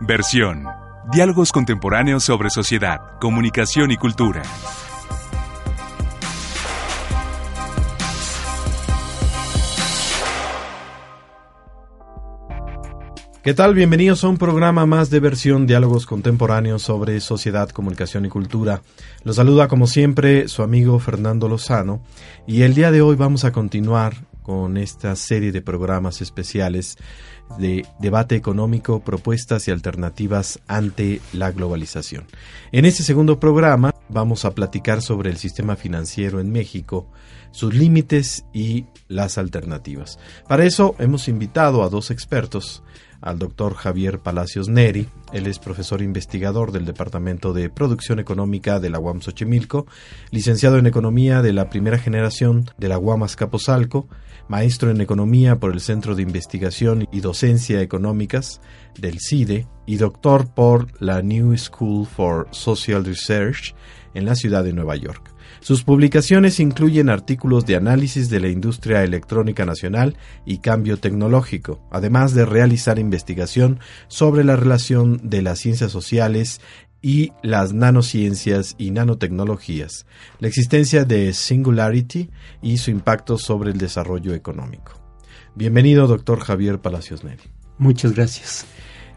Versión. Diálogos contemporáneos sobre sociedad, comunicación y cultura. ¿Qué tal? Bienvenidos a un programa más de versión Diálogos Contemporáneos sobre Sociedad, Comunicación y Cultura. Los saluda como siempre su amigo Fernando Lozano y el día de hoy vamos a continuar con esta serie de programas especiales de debate económico, propuestas y alternativas ante la globalización. En este segundo programa vamos a platicar sobre el sistema financiero en México, sus límites y las alternativas. Para eso hemos invitado a dos expertos al doctor Javier Palacios Neri. Él es profesor investigador del Departamento de Producción Económica de la UAM Xochimilco, licenciado en Economía de la primera generación de la UAM Azcapotzalco, maestro en Economía por el Centro de Investigación y Docencia Económicas del CIDE y doctor por la New School for Social Research en la ciudad de Nueva York. Sus publicaciones incluyen artículos de análisis de la industria electrónica nacional y cambio tecnológico, además de realizar investigación sobre la relación de las ciencias sociales y las nanociencias y nanotecnologías, la existencia de Singularity y su impacto sobre el desarrollo económico. Bienvenido, doctor Javier Palacios Neri. Muchas gracias.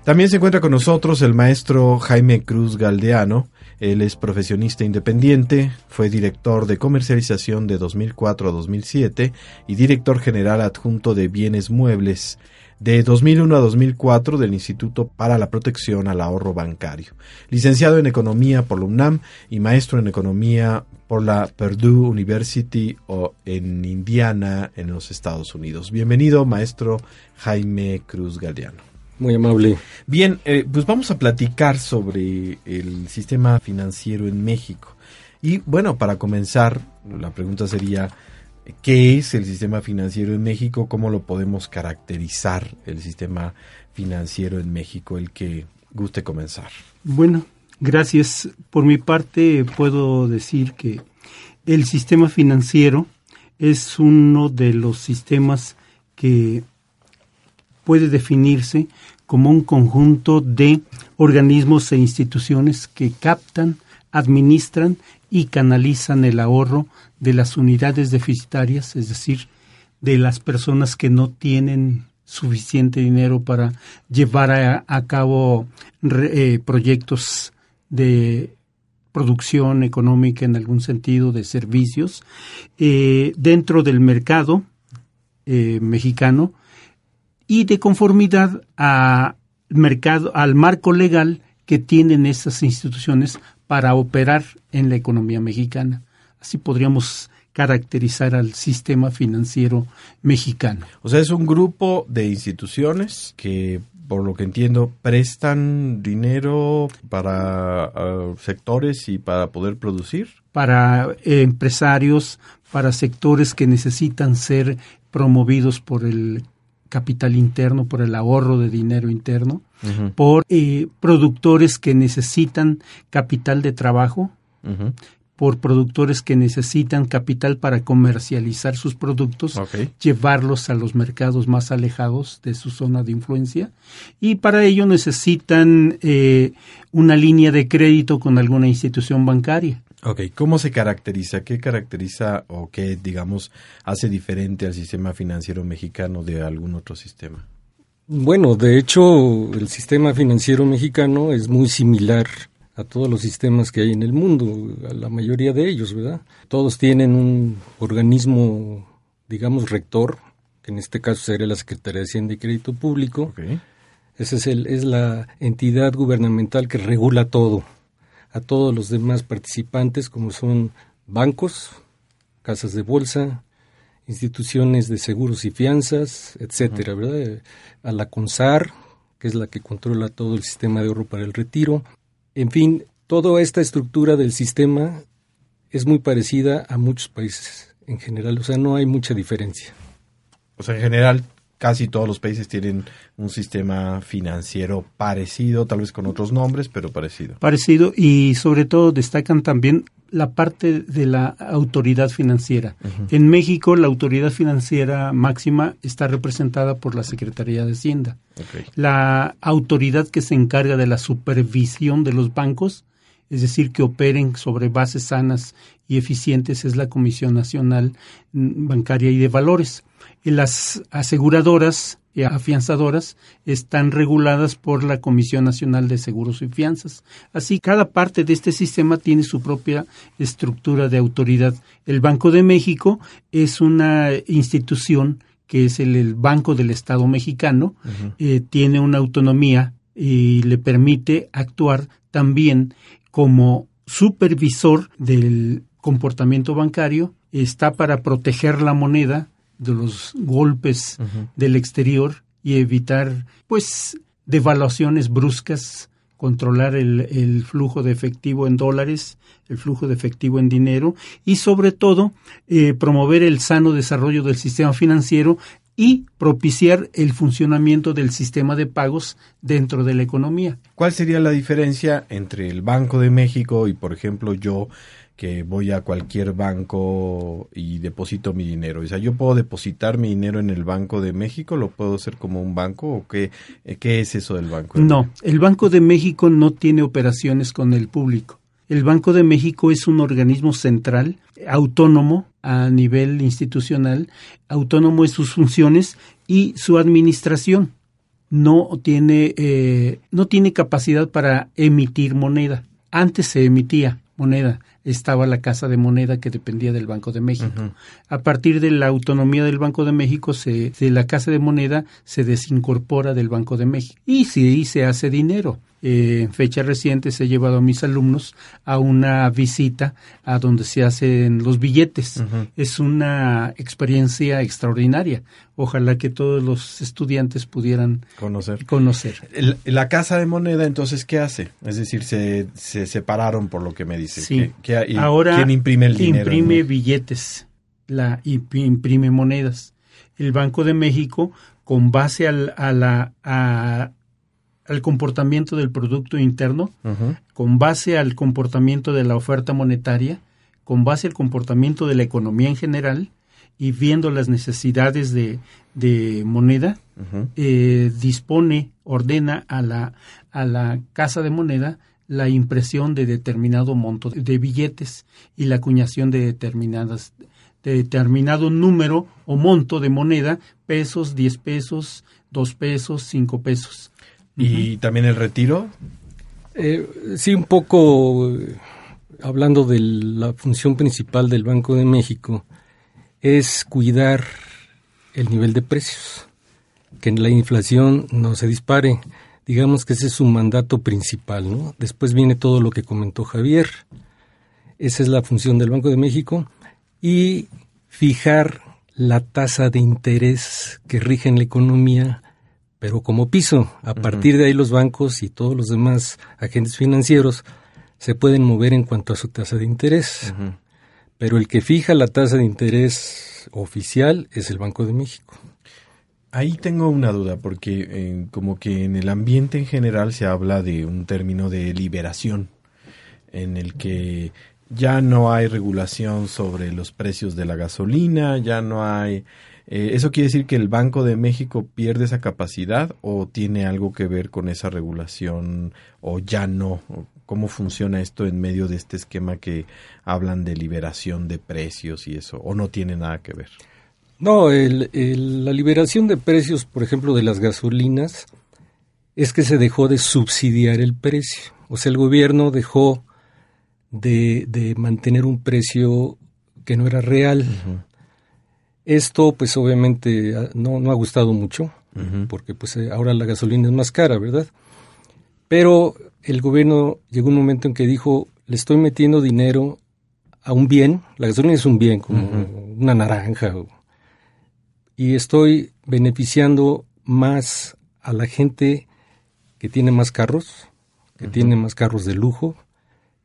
También se encuentra con nosotros el maestro Jaime Cruz Galdeano, él es profesionista independiente, fue director de comercialización de 2004 a 2007 y director general adjunto de bienes muebles de 2001 a 2004 del Instituto para la Protección al Ahorro Bancario. Licenciado en Economía por la UNAM y maestro en Economía por la Purdue University o en Indiana, en los Estados Unidos. Bienvenido, maestro Jaime Cruz Galeano. Muy amable. Bien, eh, pues vamos a platicar sobre el sistema financiero en México. Y bueno, para comenzar, la pregunta sería, ¿qué es el sistema financiero en México? ¿Cómo lo podemos caracterizar el sistema financiero en México? El que guste comenzar. Bueno, gracias. Por mi parte, puedo decir que el sistema financiero es uno de los sistemas que puede definirse como un conjunto de organismos e instituciones que captan, administran y canalizan el ahorro de las unidades deficitarias, es decir, de las personas que no tienen suficiente dinero para llevar a, cabo eh, proyectos de producción económica en algún sentido de servicios eh, dentro del mercado eh, mexicano y de conformidad a mercado, al marco legal que tienen esas instituciones para operar en la economía mexicana. Así podríamos caracterizar al sistema financiero mexicano. O sea, es un grupo de instituciones que, por lo que entiendo, prestan dinero para uh, sectores y para poder producir. Para eh, empresarios, para sectores que necesitan ser promovidos por el capital interno, por el ahorro de dinero interno, por eh, productores que necesitan capital de trabajo, por productores que necesitan capital para comercializar sus productos, llevarlos a los mercados más alejados de su zona de influencia y para ello necesitan eh, una línea de crédito con alguna institución bancaria. Ok, ¿cómo se caracteriza? ¿Qué caracteriza o qué, digamos, hace diferente al sistema financiero mexicano de algún otro sistema? Bueno, de hecho, el sistema financiero mexicano es muy similar a todos los sistemas que hay en el mundo, a la mayoría de ellos, ¿verdad? Todos tienen un organismo, digamos, rector, que en este caso sería la Secretaría de Hacienda y Crédito Público. Esa es, el, es la entidad gubernamental que regula todo a todos los demás participantes como son bancos, casas de bolsa, instituciones de seguros y fianzas, etcétera, ¿verdad? A la CONSAR, que es la que controla todo el sistema de ahorro para el retiro. En fin, toda esta estructura del sistema es muy parecida a muchos países en general, o sea, no hay mucha diferencia. O sea, en general casi todos los países tienen un sistema financiero parecido, tal vez con otros nombres, pero parecido. Parecido y sobre todo destacan también la parte de la autoridad financiera. En México la autoridad financiera máxima está representada por la Secretaría de Hacienda. La autoridad que se encarga de la supervisión de los bancos, es decir, que operen sobre bases sanas y eficientes, es la Comisión Nacional Bancaria y de Valores las aseguradoras y afianzadoras están reguladas por la Comisión Nacional de Seguros y Fianzas. Así, cada parte de este sistema tiene su propia estructura de autoridad. El Banco de México es una institución que es el, Banco del Estado mexicano, eh, tiene una autonomía y le permite actuar también como supervisor del comportamiento bancario, está para proteger la moneda de los golpes del exterior y evitar pues devaluaciones bruscas, controlar el, el, flujo de efectivo en dólares, el flujo de efectivo en dinero y sobre todo eh, promover el sano desarrollo del sistema financiero y propiciar el funcionamiento del sistema de pagos dentro de la economía. ¿Cuál sería la diferencia entre el Banco de México y, por ejemplo, yo que voy a cualquier banco y deposito mi dinero. O sea, yo puedo depositar mi dinero en el Banco de México, lo puedo hacer como un banco o qué, es eso del Banco? no, el Banco de México no tiene operaciones con el público. El Banco de México es un organismo central, autónomo a nivel institucional, autónomo en sus funciones y su administración. No tiene, eh, no tiene capacidad para emitir moneda. Antes se emitía moneda, estaba la Casa de Moneda que dependía del Banco de México. A partir de la autonomía del Banco de México, se, de la Casa de Moneda se desincorpora del Banco de México. Y sí, se hace dinero. Eh, en fecha reciente he llevado a mis alumnos a una visita a donde se hacen los billetes. Es una experiencia extraordinaria. Ojalá que todos los estudiantes pudieran conocer. conocer. la casa de moneda, entonces, ¿qué hace? Es decir, se, se separaron por lo que me dice. Sí. Ahora ¿Quién imprime el dinero? Imprime billetes, la, imprime monedas. El Banco de México, con base al, a la, al comportamiento del Producto Interno, con base al comportamiento de la oferta monetaria, con base al comportamiento de la economía en general y viendo las necesidades de, de moneda, eh, dispone, ordena a la, a la casa de moneda la impresión de determinado monto de billetes y la acuñación de determinadas de determinado número o monto de moneda, pesos, 10 pesos, 2 pesos, 5 pesos. ¿Y también el retiro? Eh, sí, un poco eh, hablando de la función principal del Banco de México, es cuidar el nivel de precios, que la inflación no se dispare. Digamos que ese es su mandato principal, ¿no? Después viene todo lo que comentó Javier. Esa es la función del Banco de México. Y fijar la tasa de interés que rige en la economía pero como piso. A partir de ahí los bancos y todos los demás agentes financieros se pueden mover en cuanto a su tasa de interés. Pero el que fija la tasa de interés oficial es el Banco de México. Ahí tengo una duda, porque eh, como que en el ambiente en general se habla de un término de liberación, en el que ya no hay regulación sobre los precios de la gasolina, ya no hay eh, ¿Eso quiere decir que el Banco de México pierde esa capacidad o tiene algo que ver con esa regulación o ya no? ¿Cómo funciona esto en medio de este esquema que hablan de liberación de precios y eso? ¿O no tiene nada que ver? No, la liberación de precios, por ejemplo, de las gasolinas, es que se dejó de subsidiar el precio. O sea, el gobierno dejó de, mantener un precio que no era real. Esto pues obviamente ah, no, no ha gustado mucho, porque pues eh, ahora la gasolina es más cara, ¿verdad? Pero el gobierno llegó un momento en que dijo, le estoy metiendo dinero a un bien, la gasolina es un bien, como una naranja, y estoy beneficiando más a la gente que tiene más carros, que tiene más carros de lujo,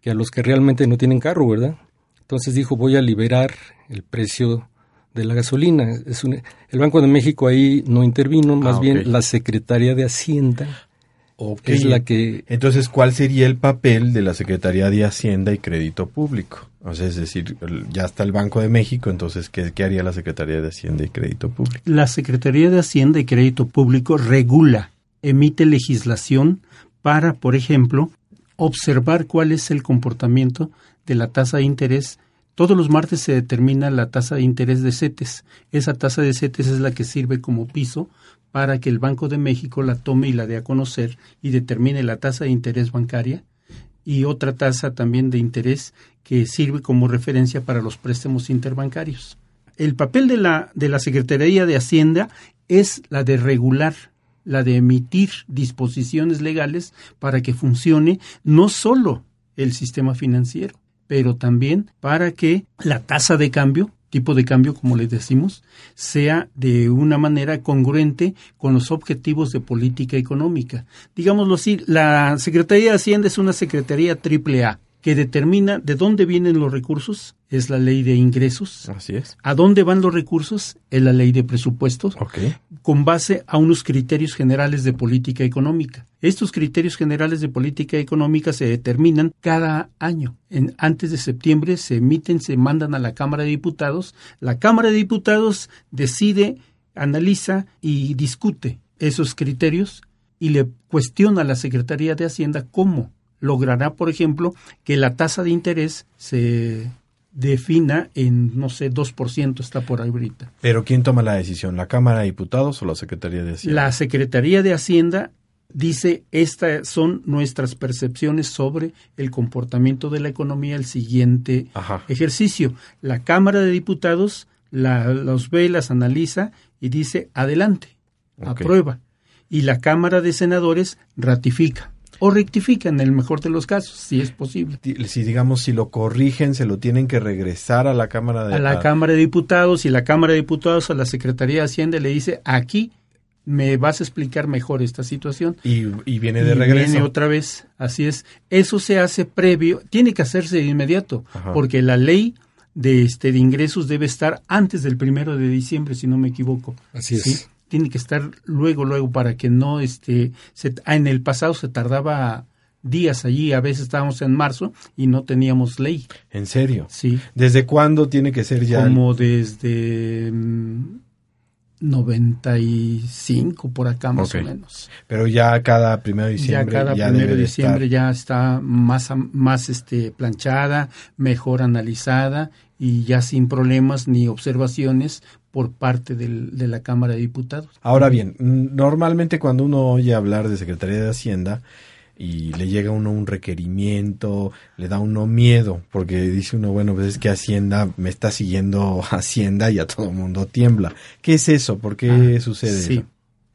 que a los que realmente no tienen carro, ¿verdad? Entonces dijo, voy a liberar el precio de la gasolina. Es el Banco de México ahí no intervino, más Ah, bien la Secretaría de Hacienda es la que Entonces, ¿cuál sería el papel de la Secretaría de Hacienda y Crédito Público? O sea, es decir, ya está el Banco de México, entonces, ¿qué, qué haría la Secretaría de Hacienda y Crédito Público? La Secretaría de Hacienda y Crédito Público regula, emite legislación para, por ejemplo, observar cuál es el comportamiento de la tasa de interés. Todos los martes se determina la tasa de interés de CETES. Esa tasa de CETES es la que sirve como piso para que el Banco de México la tome y la dé a conocer y determine la tasa de interés bancaria y otra tasa también de interés que sirve como referencia para los préstamos interbancarios. El papel de la, de la Secretaría de Hacienda es la de regular, la de emitir disposiciones legales para que funcione no solo el sistema financiero, pero también para que la tasa de cambio, tipo de cambio como les decimos, sea de una manera congruente con los objetivos de política económica. Digámoslo así, la Secretaría de Hacienda es una Secretaría triple A que determina de dónde vienen los recursos, es la ley de ingresos, Así es. a dónde van los recursos, es la ley de presupuestos, Ok. con base a unos criterios generales de política económica. Estos criterios generales de política económica se determinan cada año. En, antes de septiembre se emiten, se mandan a la Cámara de Diputados. La Cámara de Diputados decide, analiza y discute esos criterios y le cuestiona a la Secretaría de Hacienda cómo logrará, por ejemplo, que la tasa de interés se defina en, no sé, 2%, está por ahí ahorita. Pero ¿quién toma la decisión? ¿La Cámara de Diputados o la Secretaría de Hacienda? La Secretaría de Hacienda dice, estas son nuestras percepciones sobre el comportamiento de la economía el siguiente Ajá. ejercicio. La Cámara de Diputados la- los ve, las analiza y dice, adelante, aprueba. Y la Cámara de Senadores ratifica o rectifica en el mejor de los casos, si es posible. Si digamos, si lo corrigen, se lo tienen que regresar a la Cámara de a la Cámara de Diputados y la Cámara de Diputados a la Secretaría de Hacienda le dice, aquí me vas a explicar mejor esta situación. Y, y viene de y regreso. viene otra vez. Así es. Eso se hace previo, tiene que hacerse de inmediato, Ajá. porque la ley de este de ingresos debe estar antes del primero de diciembre, si no me equivoco. Así es. Tiene que estar luego, luego, para que no este se, ah, en el pasado se tardaba días allí, a veces estábamos en marzo y no teníamos ley. ¿En serio? Sí. ¿Desde cuándo tiene que ser ya? el- como desde mm, 95 por acá más o menos. Pero ya cada primero de Ya diciembre. cada ya primero debe de diciembre estar. ya está más más este planchada, mejor analizada y ya sin problemas ni observaciones por parte del- de la Cámara de Diputados. Ahora bien, normalmente cuando uno oye hablar de Secretaría de Hacienda y le llega a uno un requerimiento, le da uno miedo, porque dice uno, bueno, pues es que Hacienda me está siguiendo Hacienda y a todo el mundo tiembla. ¿Qué es eso? ¿Por qué Ah, sucede Sí. eso?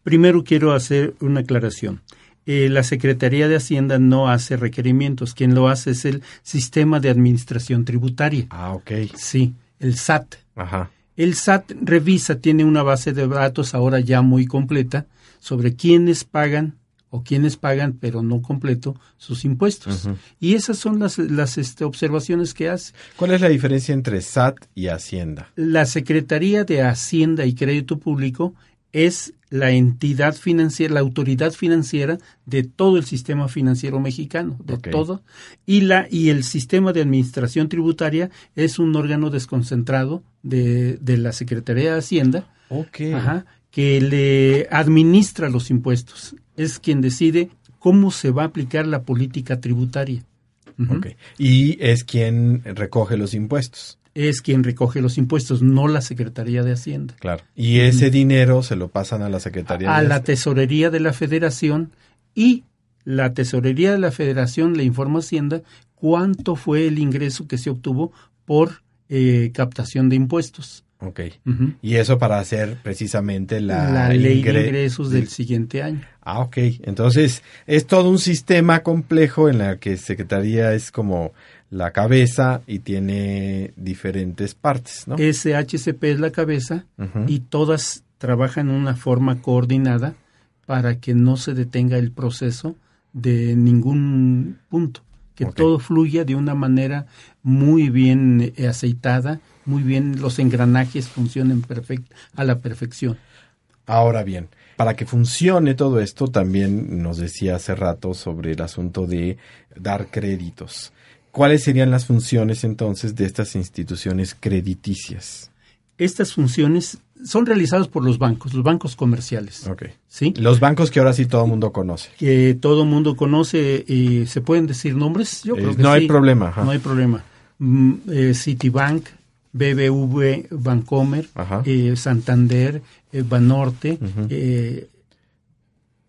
Primero quiero hacer una aclaración. Eh, la Secretaría de Hacienda no hace requerimientos. Quien lo hace es el Sistema de Administración Tributaria. Ah, ok. Sí, el SAT. Ajá. El SAT revisa, tiene una base de datos ahora ya muy completa sobre quiénes pagan o quienes pagan, pero no completo, sus impuestos. Y esas son las, las este, observaciones que hace. ¿Cuál es la diferencia entre SAT y Hacienda? La Secretaría de Hacienda y Crédito Público es la entidad financiera, la autoridad financiera de todo el sistema financiero mexicano, de todo. Y, la, y el sistema de administración tributaria es un órgano desconcentrado de, de la Secretaría de Hacienda. Ajá, que le administra los impuestos. Es quien decide cómo se va a aplicar la política tributaria. Y es quien recoge los impuestos. Es quien recoge los impuestos, no la Secretaría de Hacienda. Claro. Y ese dinero se lo pasan a la Secretaría a de la tesorería de la Federación y la tesorería de la Federación le informa a Hacienda cuánto fue el ingreso que se obtuvo por eh, captación de impuestos. Ok. Y eso para hacer precisamente la, La, ley ingre- de ingresos del siguiente año. Ah, ok. Entonces, es todo un sistema complejo en la que Secretaría es como la cabeza y tiene diferentes partes, ¿no? SHCP es la cabeza y todas trabajan en una forma coordinada para que no se detenga el proceso de ningún punto, que todo fluya de una manera muy bien eh, aceitada, muy bien, los engranajes funcionen perfect, a la perfección. Ahora bien, para que funcione todo esto, también nos decía hace rato sobre el asunto de dar créditos. ¿Cuáles serían las funciones entonces de estas instituciones crediticias? Estas funciones son realizadas por los bancos, los bancos comerciales. Ok. ¿sí? Los bancos que ahora sí todo el mundo conoce. Que todo el mundo conoce, y ¿se pueden decir nombres? Yo creo Eh, que no hay sí. problema, ajá. No hay problema. Mm, eh, Citibank, BBV Bancomer, eh, Santander, eh, Banorte, eh,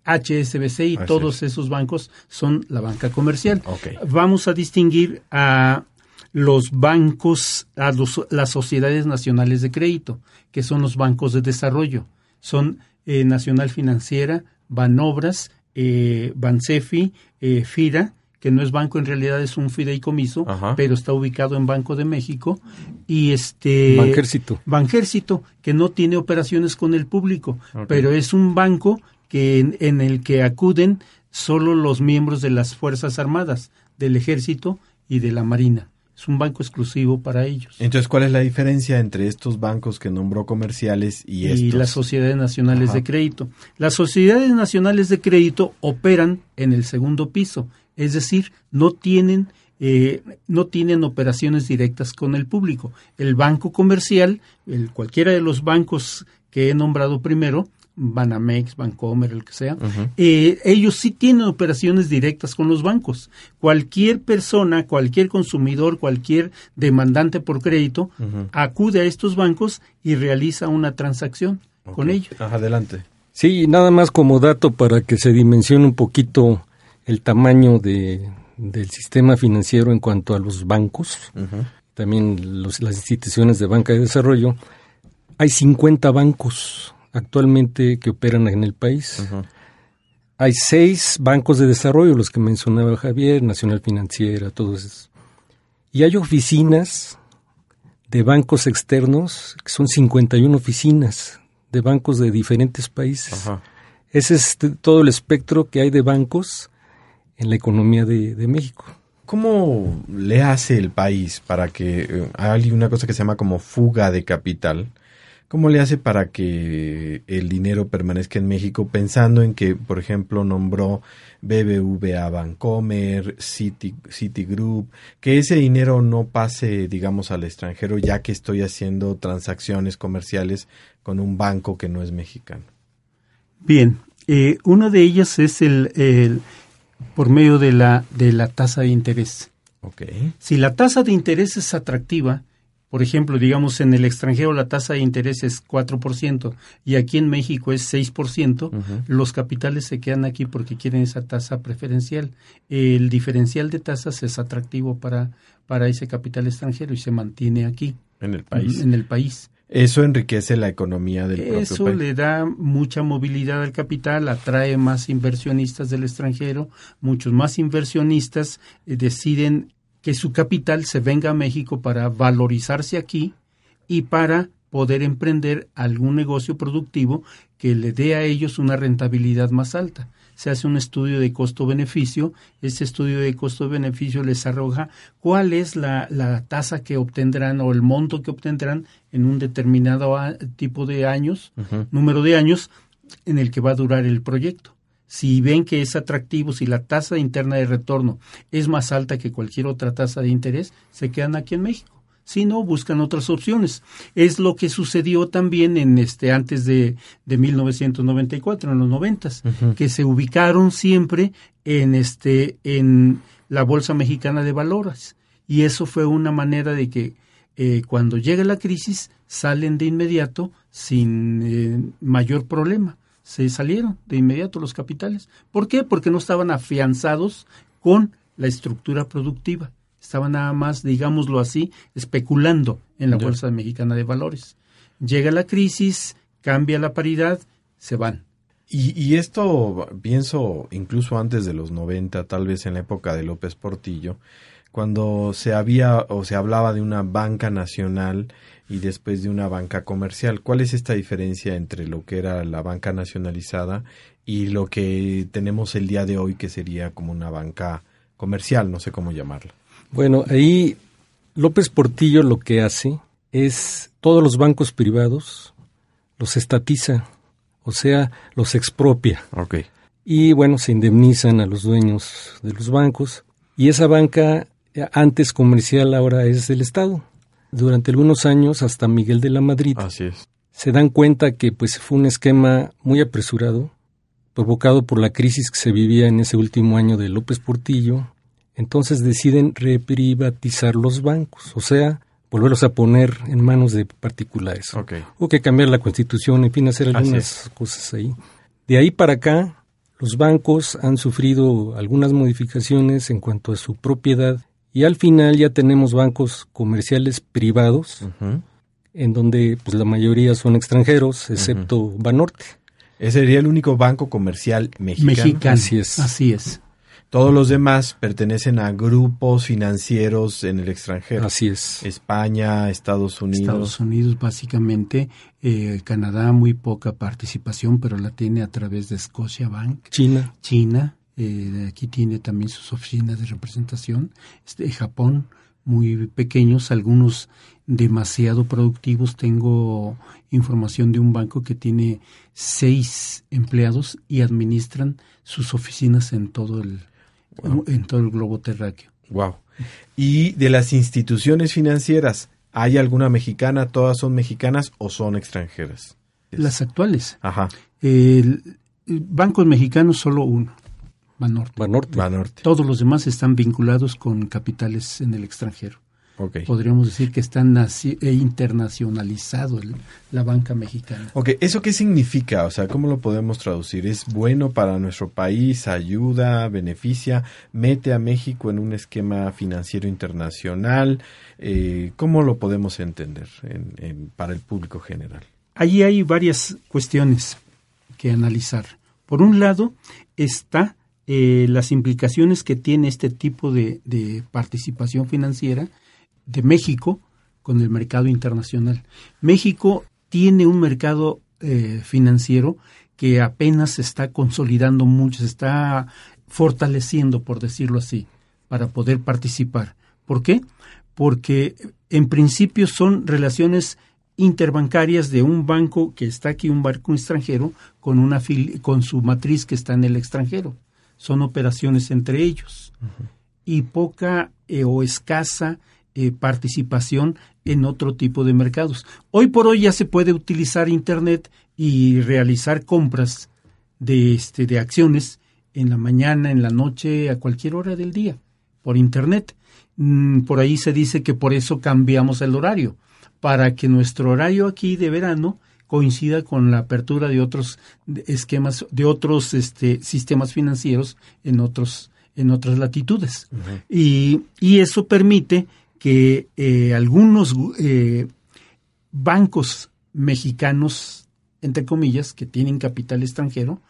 HSBC y Así todos esos bancos son la banca comercial. Vamos a distinguir a los bancos, a los- las sociedades nacionales de crédito, que son los bancos de desarrollo. Son eh, Nacional Financiera, Banobras, eh, Bansefi, eh, FIRA, que no es banco, en realidad es un fideicomiso, Ajá. pero está ubicado en Banco de México, y este Banjército. Banjército, que no tiene operaciones con el público, pero es un banco que en, en el que acuden solo los miembros de las Fuerzas Armadas, del Ejército y de la Marina. Es un banco exclusivo para ellos. Entonces, ¿cuál es la diferencia entre estos bancos que nombró comerciales y, y estos? las sociedades nacionales Ajá. de crédito. Las sociedades nacionales de crédito operan en el segundo piso, es decir, no tienen eh, no tienen operaciones directas con el público. El banco comercial, el, cualquiera de los bancos que he nombrado primero, Banamex, Bancomer, el que sea, eh, ellos sí tienen operaciones directas con los bancos. Cualquier persona, cualquier consumidor, cualquier demandante por crédito acude a estos bancos y realiza una transacción con ellos. Adelante. Sí, nada más como dato para que se dimensione un poquito el tamaño de, del sistema financiero en cuanto a los bancos, también los- las instituciones de banca de desarrollo. Hay 50 bancos actualmente que operan en el país. Hay seis bancos de desarrollo, los que mencionaba Javier, Nacional Financiera, todos esos. Y hay oficinas de bancos externos, que son 51 oficinas de bancos de diferentes países. Ese es todo el espectro que hay de bancos en la economía de, de México. ¿Cómo le hace el país para que eh, hay una cosa que se llama como fuga de capital? ¿Cómo le hace para que el dinero permanezca en México pensando en que, por ejemplo, nombró BBVA Bancomer, Citi, Citigroup, que ese dinero no pase, digamos, al extranjero ya que estoy haciendo transacciones comerciales con un banco que no es mexicano? Bien, eh, una de ellas es el, el- por medio de la, de la tasa de interés. Ok. Si la tasa de interés es atractiva, por ejemplo, digamos en el extranjero la tasa de interés es 4% y aquí en México es 6%, Ujú. los capitales se quedan aquí porque quieren esa tasa preferencial. El diferencial de tasas es atractivo para, para ese capital extranjero y se mantiene aquí, En el país. en el país. Eso enriquece la economía del propio Eso país. le da mucha movilidad al capital, atrae más inversionistas del extranjero, muchos más inversionistas eh, deciden que su capital se venga a México para valorizarse aquí y para poder emprender algún negocio productivo que le dé a ellos una rentabilidad más alta. Se hace un estudio de costo-beneficio, ese estudio de costo-beneficio les arroja cuál es la, la tasa que obtendrán o el monto que obtendrán en un determinado a- tipo de años, número de años en el que va a durar el proyecto. Si ven que es atractivo, si la tasa interna de retorno es más alta que cualquier otra tasa de interés, se quedan aquí en México. Si no, buscan otras opciones. Es lo que sucedió también en este antes de, de 1994, en los noventas, Ujú. que se ubicaron siempre en este en la bolsa mexicana de valores y eso fue una manera de que eh, cuando llega la crisis salen de inmediato sin eh, mayor problema. Se salieron de inmediato los capitales. ¿Por qué? Porque no estaban afianzados con la estructura productiva. Estaban nada más, digámoslo así, especulando en la. Bolsa Mexicana de Valores. Llega la crisis, cambia la paridad, se van. Y, y esto pienso incluso antes de los 90, tal vez en la época de López Portillo, cuando se había o se hablaba de una banca nacional y después de una banca comercial. ¿Cuál es esta diferencia entre lo que era la banca nacionalizada y lo que tenemos el día de hoy que sería como una banca comercial, no sé cómo llamarla. Bueno, ahí López Portillo lo que hace es todos los bancos privados los estatiza, o sea, los expropia. Ok. Y bueno, se indemnizan a los dueños de los bancos. Y esa banca, eh, antes comercial, ahora es del Estado. Durante algunos años, hasta Miguel de la Madrid, Así es. se dan cuenta que pues fue un esquema muy apresurado, provocado por la crisis que se vivía en ese último año de López Portillo. Entonces deciden reprivatizar los bancos, o sea, volverlos a poner en manos de particulares. Hubo que cambiar la constitución, en fin, hacer algunas cosas ahí. De ahí para acá, los bancos han sufrido algunas modificaciones en cuanto a su propiedad y al final ya tenemos bancos comerciales privados, en donde pues la mayoría son extranjeros, excepto Banorte. Ese sería el único banco comercial mexicano. Mexicano. Así es. Así es. Todos los demás pertenecen a grupos financieros en el extranjero. Así es. España, Estados Unidos. Estados Unidos, básicamente. eh, Canadá, muy poca participación, pero la tiene a través de Scotia Bank. China. China, eh, aquí tiene también sus oficinas de representación. Este, Japón, muy pequeños, algunos demasiado productivos. Tengo información de un banco que tiene seis empleados y administran sus oficinas en todo el, en todo el globo terráqueo. Wow. Y de las instituciones financieras, ¿hay alguna mexicana? ¿Todas son mexicanas o son extranjeras? Las actuales. Ajá. El, el bancos mexicanos solo uno, Banorte. Banorte. Banorte. Todos los demás están vinculados con capitales en el extranjero. Podríamos decir que está naci- e internacionalizado el- la banca mexicana. Ok, ¿eso qué significa? O sea, ¿cómo lo podemos traducir? ¿Es bueno para nuestro país? ¿Ayuda? ¿Beneficia? ¿Mete a México en un esquema financiero internacional? Eh, ¿Cómo lo podemos entender en- en- para el público general? Allí hay varias cuestiones que analizar. Por un lado está eh, las implicaciones que tiene este tipo de, participación financiera de México con el mercado internacional. México tiene un mercado eh, financiero que apenas se está consolidando mucho, se está fortaleciendo, por decirlo así, para poder participar. ¿Por qué? Porque en principio son relaciones interbancarias de un banco que está aquí, un banco extranjero, con, una con su matriz que está en el extranjero. Son operaciones entre ellos. Y poca eh, o escasa eh, participación en otro tipo de mercados. Hoy por hoy ya se puede utilizar Internet y realizar compras de, este, de acciones en la mañana, en la noche, a cualquier hora del día, por Internet. Mm, Por ahí se dice que por eso cambiamos el horario, para que nuestro horario aquí de verano coincida con la apertura de otros esquemas, de otros este, sistemas financieros en otros en otras latitudes. y, y eso permite que eh, algunos eh, bancos mexicanos, entre comillas, que tienen capital extranjero,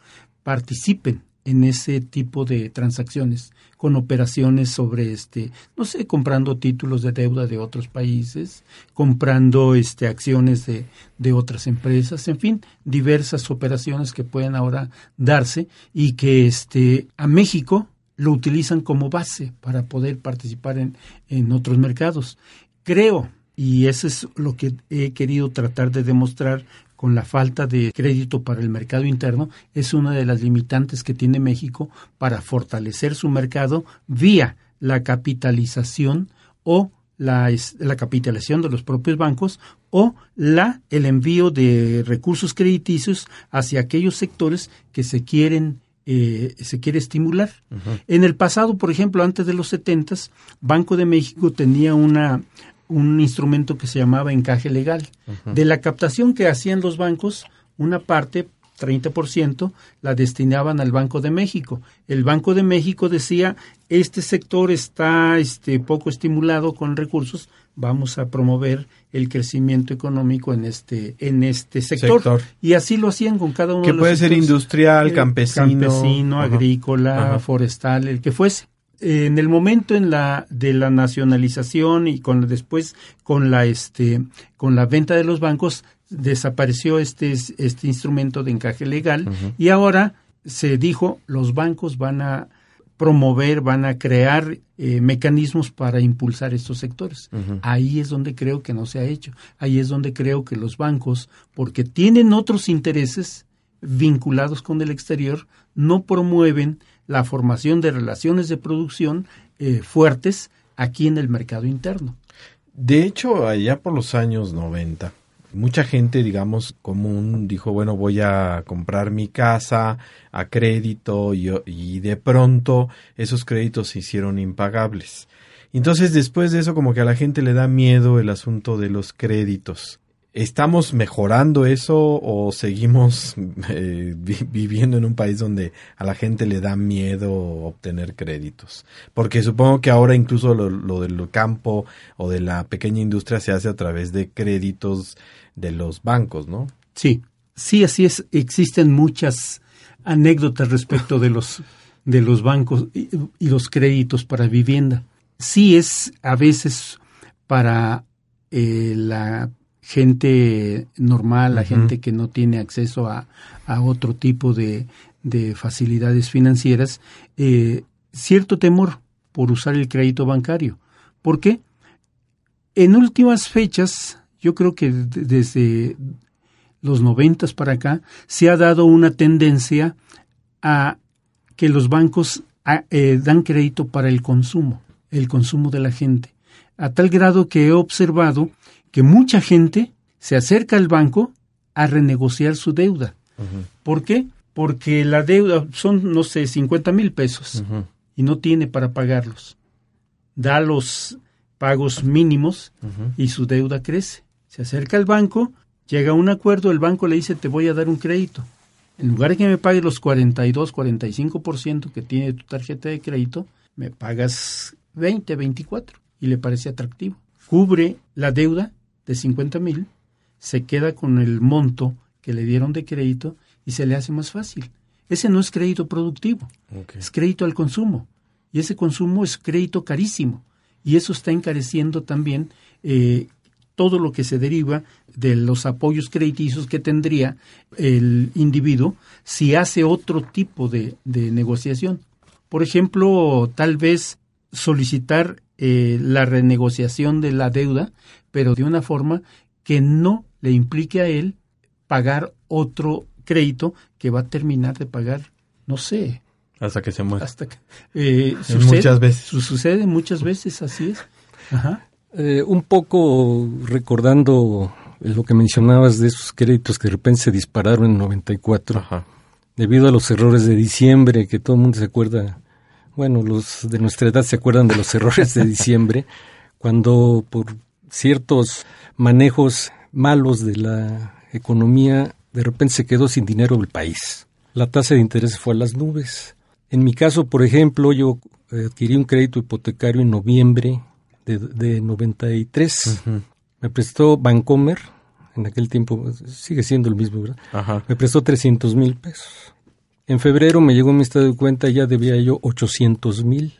participen en ese tipo de transacciones con operaciones sobre este no sé comprando títulos de deuda de otros países comprando este acciones de, de otras empresas en fin diversas operaciones que pueden ahora darse y que este a México lo utilizan como base para poder participar en, en otros mercados. Creo y eso es lo que he querido tratar de demostrar con la falta de crédito para el mercado interno, es una de las limitantes que tiene México para fortalecer su mercado vía la capitalización o la, la capitalización de los propios bancos o la el envío de recursos crediticios hacia aquellos sectores que se quieren eh, se quiere estimular. En el pasado, por ejemplo, antes de los 70, Banco de México tenía una un instrumento que se llamaba encaje legal. De la captación que hacían los bancos, una parte, 30%, la destinaban al Banco de México. El Banco de México decía, este sector está este, poco estimulado con recursos, vamos a promover el crecimiento económico en este, en este sector. Sector. Y así lo hacían con cada uno Que de los puede ser industrial, Eh, campesino. campesino, agrícola, forestal, el que fuese. En el momento en la de la nacionalización y con después con la este con la venta de los bancos desapareció este este instrumento de encaje legal y ahora se dijo los bancos van a promover, van a crear eh, mecanismos para impulsar estos sectores. Ahí es donde creo que no se ha hecho. Ahí es donde creo que los bancos, porque tienen otros intereses vinculados con el exterior, no promueven la formación de relaciones de producción eh, fuertes aquí en el mercado interno. De hecho, allá por los años 90, mucha gente, digamos, común dijo, bueno, voy a comprar mi casa a crédito y, y, de pronto esos créditos se hicieron impagables. Entonces, después de eso, como que a la gente le da miedo el asunto de los créditos. ¿Estamos mejorando eso o seguimos eh, viviendo en un país donde a la gente le da miedo obtener créditos? Porque supongo que ahora incluso lo, del campo o de la pequeña industria se hace a través de créditos de los bancos, ¿no? Sí, sí, así es. Existen muchas anécdotas respecto de los, de los bancos y, y los créditos para vivienda. Sí es a veces para eh, la gente normal, la gente que no tiene acceso a, a otro tipo de, de facilidades financieras, eh, cierto temor por usar el crédito bancario. ¿Por qué? En últimas fechas, yo creo que desde los noventas para acá, se ha dado una tendencia a que los bancos eh, dan crédito para el consumo, el consumo de la gente, a tal grado que he observado que mucha gente se acerca al banco a renegociar su deuda. ¿Por qué? Porque la deuda son, no sé, 50 mil pesos y no tiene para pagarlos. Da los pagos mínimos y su deuda crece. Se acerca al banco, llega a un acuerdo, el banco le dice te voy a dar un crédito. En lugar de que me pague los 42, 45% que tiene tu tarjeta de crédito, me pagas 20, 24 y le parece atractivo. Cubre la deuda de 50 mil, se queda con el monto que le dieron de crédito y se le hace más fácil. Ese no es crédito productivo, es crédito al consumo. Y ese consumo es crédito carísimo. Y eso está encareciendo también eh, todo lo que se deriva de los apoyos crediticios que tendría el individuo si hace otro tipo de, de negociación. Por ejemplo, tal vez solicitar eh, la renegociación de la deuda, pero de una forma que no le implique a él pagar otro crédito que va a terminar de pagar, no sé. Hasta que se muera. Hasta que, eh, muchas veces. Sucede muchas veces, así es. Ajá. Eh, un poco recordando lo que mencionabas de esos créditos que de repente se dispararon en 94, Ajá. debido a los errores de diciembre, que todo el mundo se acuerda bueno, los de nuestra edad se acuerdan de los errores de diciembre, cuando por ciertos manejos malos de la economía, de repente se quedó sin dinero el país. La tasa de interés fue a las nubes. En mi caso, por ejemplo, yo adquirí un crédito hipotecario en noviembre de, de 93. Me prestó Bancomer, en aquel tiempo sigue siendo el mismo, ¿verdad? Me prestó 300 mil pesos. En febrero me llegó mi estado de cuenta, ya debía yo 800 mil.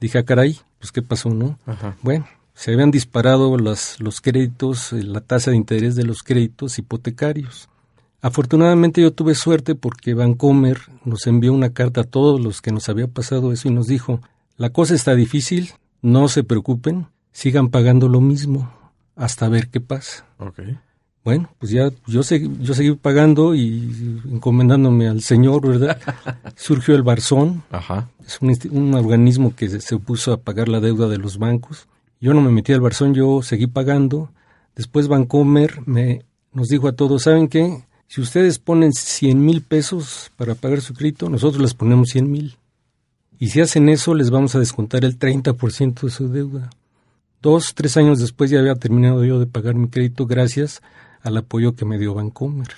Dije, ah, caray, pues qué pasó, ¿no? Bueno, se habían disparado las, los créditos, eh, la tasa de interés de los créditos hipotecarios. Afortunadamente yo tuve suerte porque Vancomer nos envió una carta a todos los que nos había pasado eso y nos dijo, la cosa está difícil, no se preocupen, sigan pagando lo mismo hasta ver qué pasa. Okay. Bueno, pues ya yo, seguí, yo seguí pagando y encomendándome al Señor, ¿verdad? Surgió el Barzón, Ajá. es un, un, organismo que se, opuso a pagar la deuda de los bancos. Yo no me metí al Barzón, yo seguí pagando. Después Bancomer me, nos dijo a todos, ¿saben qué? Si ustedes ponen 100 mil pesos para pagar su crédito, nosotros les ponemos 100 mil. Y si hacen eso, les vamos a descontar el 30% de su deuda. Dos, tres años después ya había terminado yo de pagar mi crédito gracias al apoyo que me dio Vancomer.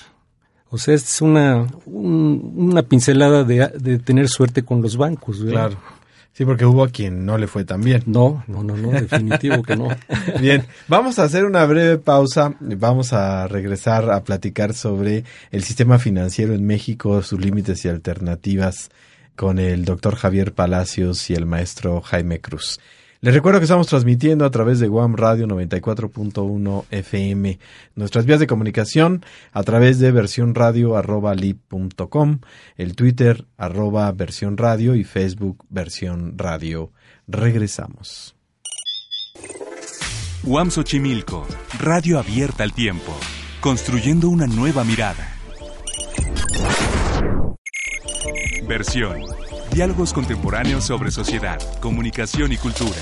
O sea, es una, una pincelada de, de, tener suerte con los bancos. ¿verdad? Claro. Sí, porque hubo a quien no le fue tan bien. No, no, no, no, definitivo que no. Bien, vamos a hacer una breve pausa. Vamos a regresar a platicar sobre el sistema financiero en México, sus límites y alternativas con el doctor Javier Palacios y el maestro Jaime Cruz. Les recuerdo que estamos transmitiendo a través de Guam Radio 94.1 FM. Nuestras vías de comunicación a través de versión radio arroba el Twitter arroba versión radio y Facebook versión radio. Regresamos. Guam Xochimilco, radio abierta al tiempo, construyendo una nueva mirada. Versión Diálogos contemporáneos sobre sociedad, comunicación y cultura.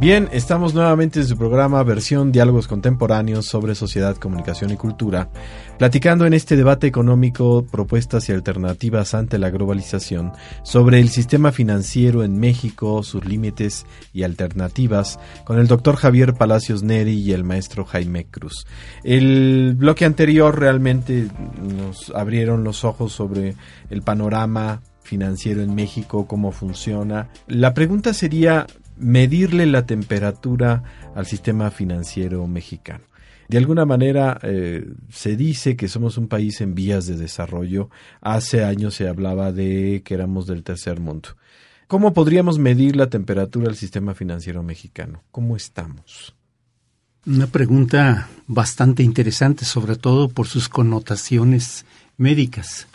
Bien, estamos nuevamente en su programa versión Diálogos Contemporáneos sobre Sociedad, Comunicación y Cultura, platicando en este debate económico propuestas y alternativas ante la globalización sobre el sistema financiero en México, sus límites y alternativas, con el doctor Javier Palacios Neri y el maestro Jaime Cruz. El bloque anterior realmente nos abrieron los ojos sobre el panorama financiero en México, cómo funciona. La pregunta sería, medirle la temperatura al sistema financiero mexicano. De alguna manera eh, se dice que somos un país en vías de desarrollo. Hace años se hablaba de que éramos del tercer mundo. ¿Cómo podríamos medir la temperatura al sistema financiero mexicano? ¿Cómo estamos? Una pregunta bastante interesante, sobre todo por sus connotaciones médicas.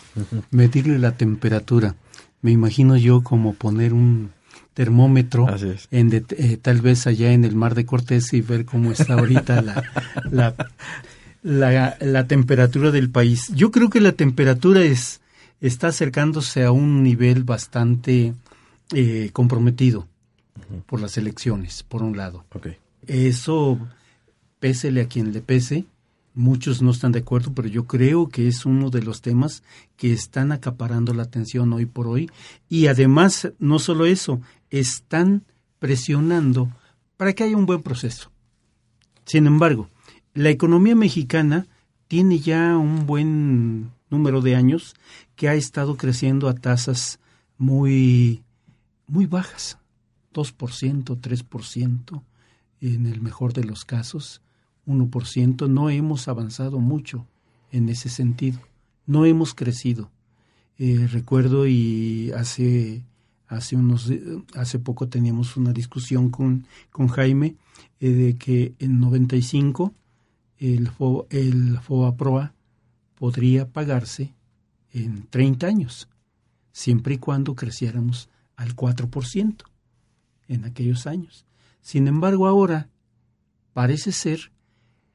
Medirle la temperatura. Me imagino yo como poner un termómetro en eh, tal vez allá en el mar de Cortés y ver cómo está ahorita la, la, la, temperatura del país. Yo creo que la temperatura es, está acercándose a un nivel bastante eh, comprometido por las elecciones, por un lado. Eso, pésele a quien le pese, Muchos no están de acuerdo, pero yo creo que es uno de los temas que están acaparando la atención hoy por hoy. Y además, no solo eso, están presionando para que haya un buen proceso. Sin embargo, la economía mexicana tiene ya un buen número de años que ha estado creciendo a tasas muy, muy bajas, 2%, 3% en el mejor de los casos 1%, no hemos avanzado mucho en ese sentido, no hemos crecido. Eh, recuerdo y hace hace unos hace poco teníamos una discusión con, con Jaime eh, de que en 95 el FO, el FOAPROA podría pagarse en 30 años, siempre y cuando creciéramos al 4% en aquellos años. Sin embargo, ahora parece ser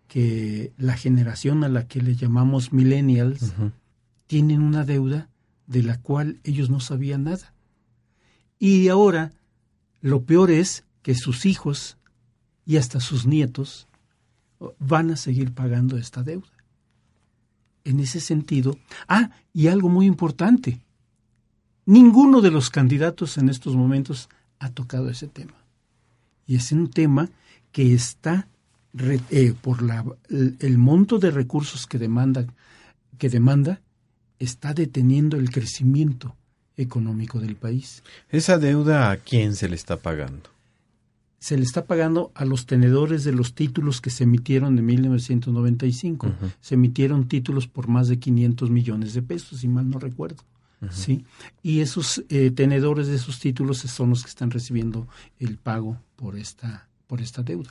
que la generación a la que le llamamos millennials tienen una deuda de la cual ellos no sabían nada. Y ahora lo peor es que sus hijos y hasta sus nietos van a seguir pagando esta deuda. En ese sentido, ah, y algo muy importante, ninguno de los candidatos en estos momentos ha tocado ese tema. Y es un tema que está eh, por la, el, monto de recursos que demanda, que demanda, está deteniendo el crecimiento económico del país. ¿Esa deuda a quién se le está pagando? Se le está pagando a los tenedores de los títulos que se emitieron en 1995. Se emitieron títulos por más de 500 millones de pesos, si mal no recuerdo. ¿sí? Y esos eh, tenedores de esos títulos son los que están recibiendo el pago por esta, por esta deuda.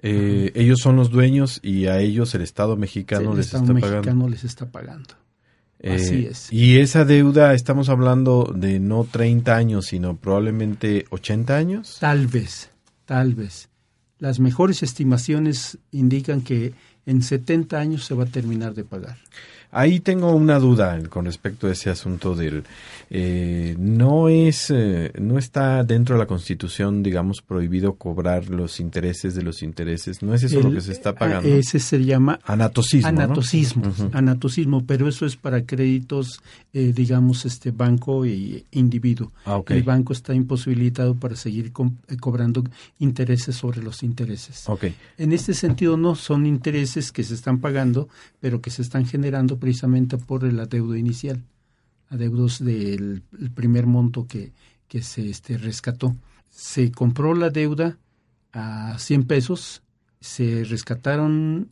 Eh, ellos son los dueños y a ellos el Estado mexicano les está mexicano les está pagando. Eh, Así es. Y esa deuda, estamos hablando de no 30 años, sino probablemente 80 años. Tal vez, tal vez. Las mejores estimaciones indican que en 70 años se va a terminar de pagar. Ahí tengo una duda con respecto a ese asunto del eh, no es eh, no está dentro de la Constitución digamos prohibido cobrar los intereses de los intereses. No es eso lo que se está pagando ese se llama anatocismo anatocismo anatocismo pero eso es para créditos eh, digamos este banco y individuo. Ah, el banco está imposibilitado para seguir cobrando intereses sobre los intereses. En este sentido no son intereses que se están pagando pero que se están generando precisamente por el adeudo inicial, adeudos del primer monto que, que se este, rescató. Se compró la deuda a 100 pesos, se rescataron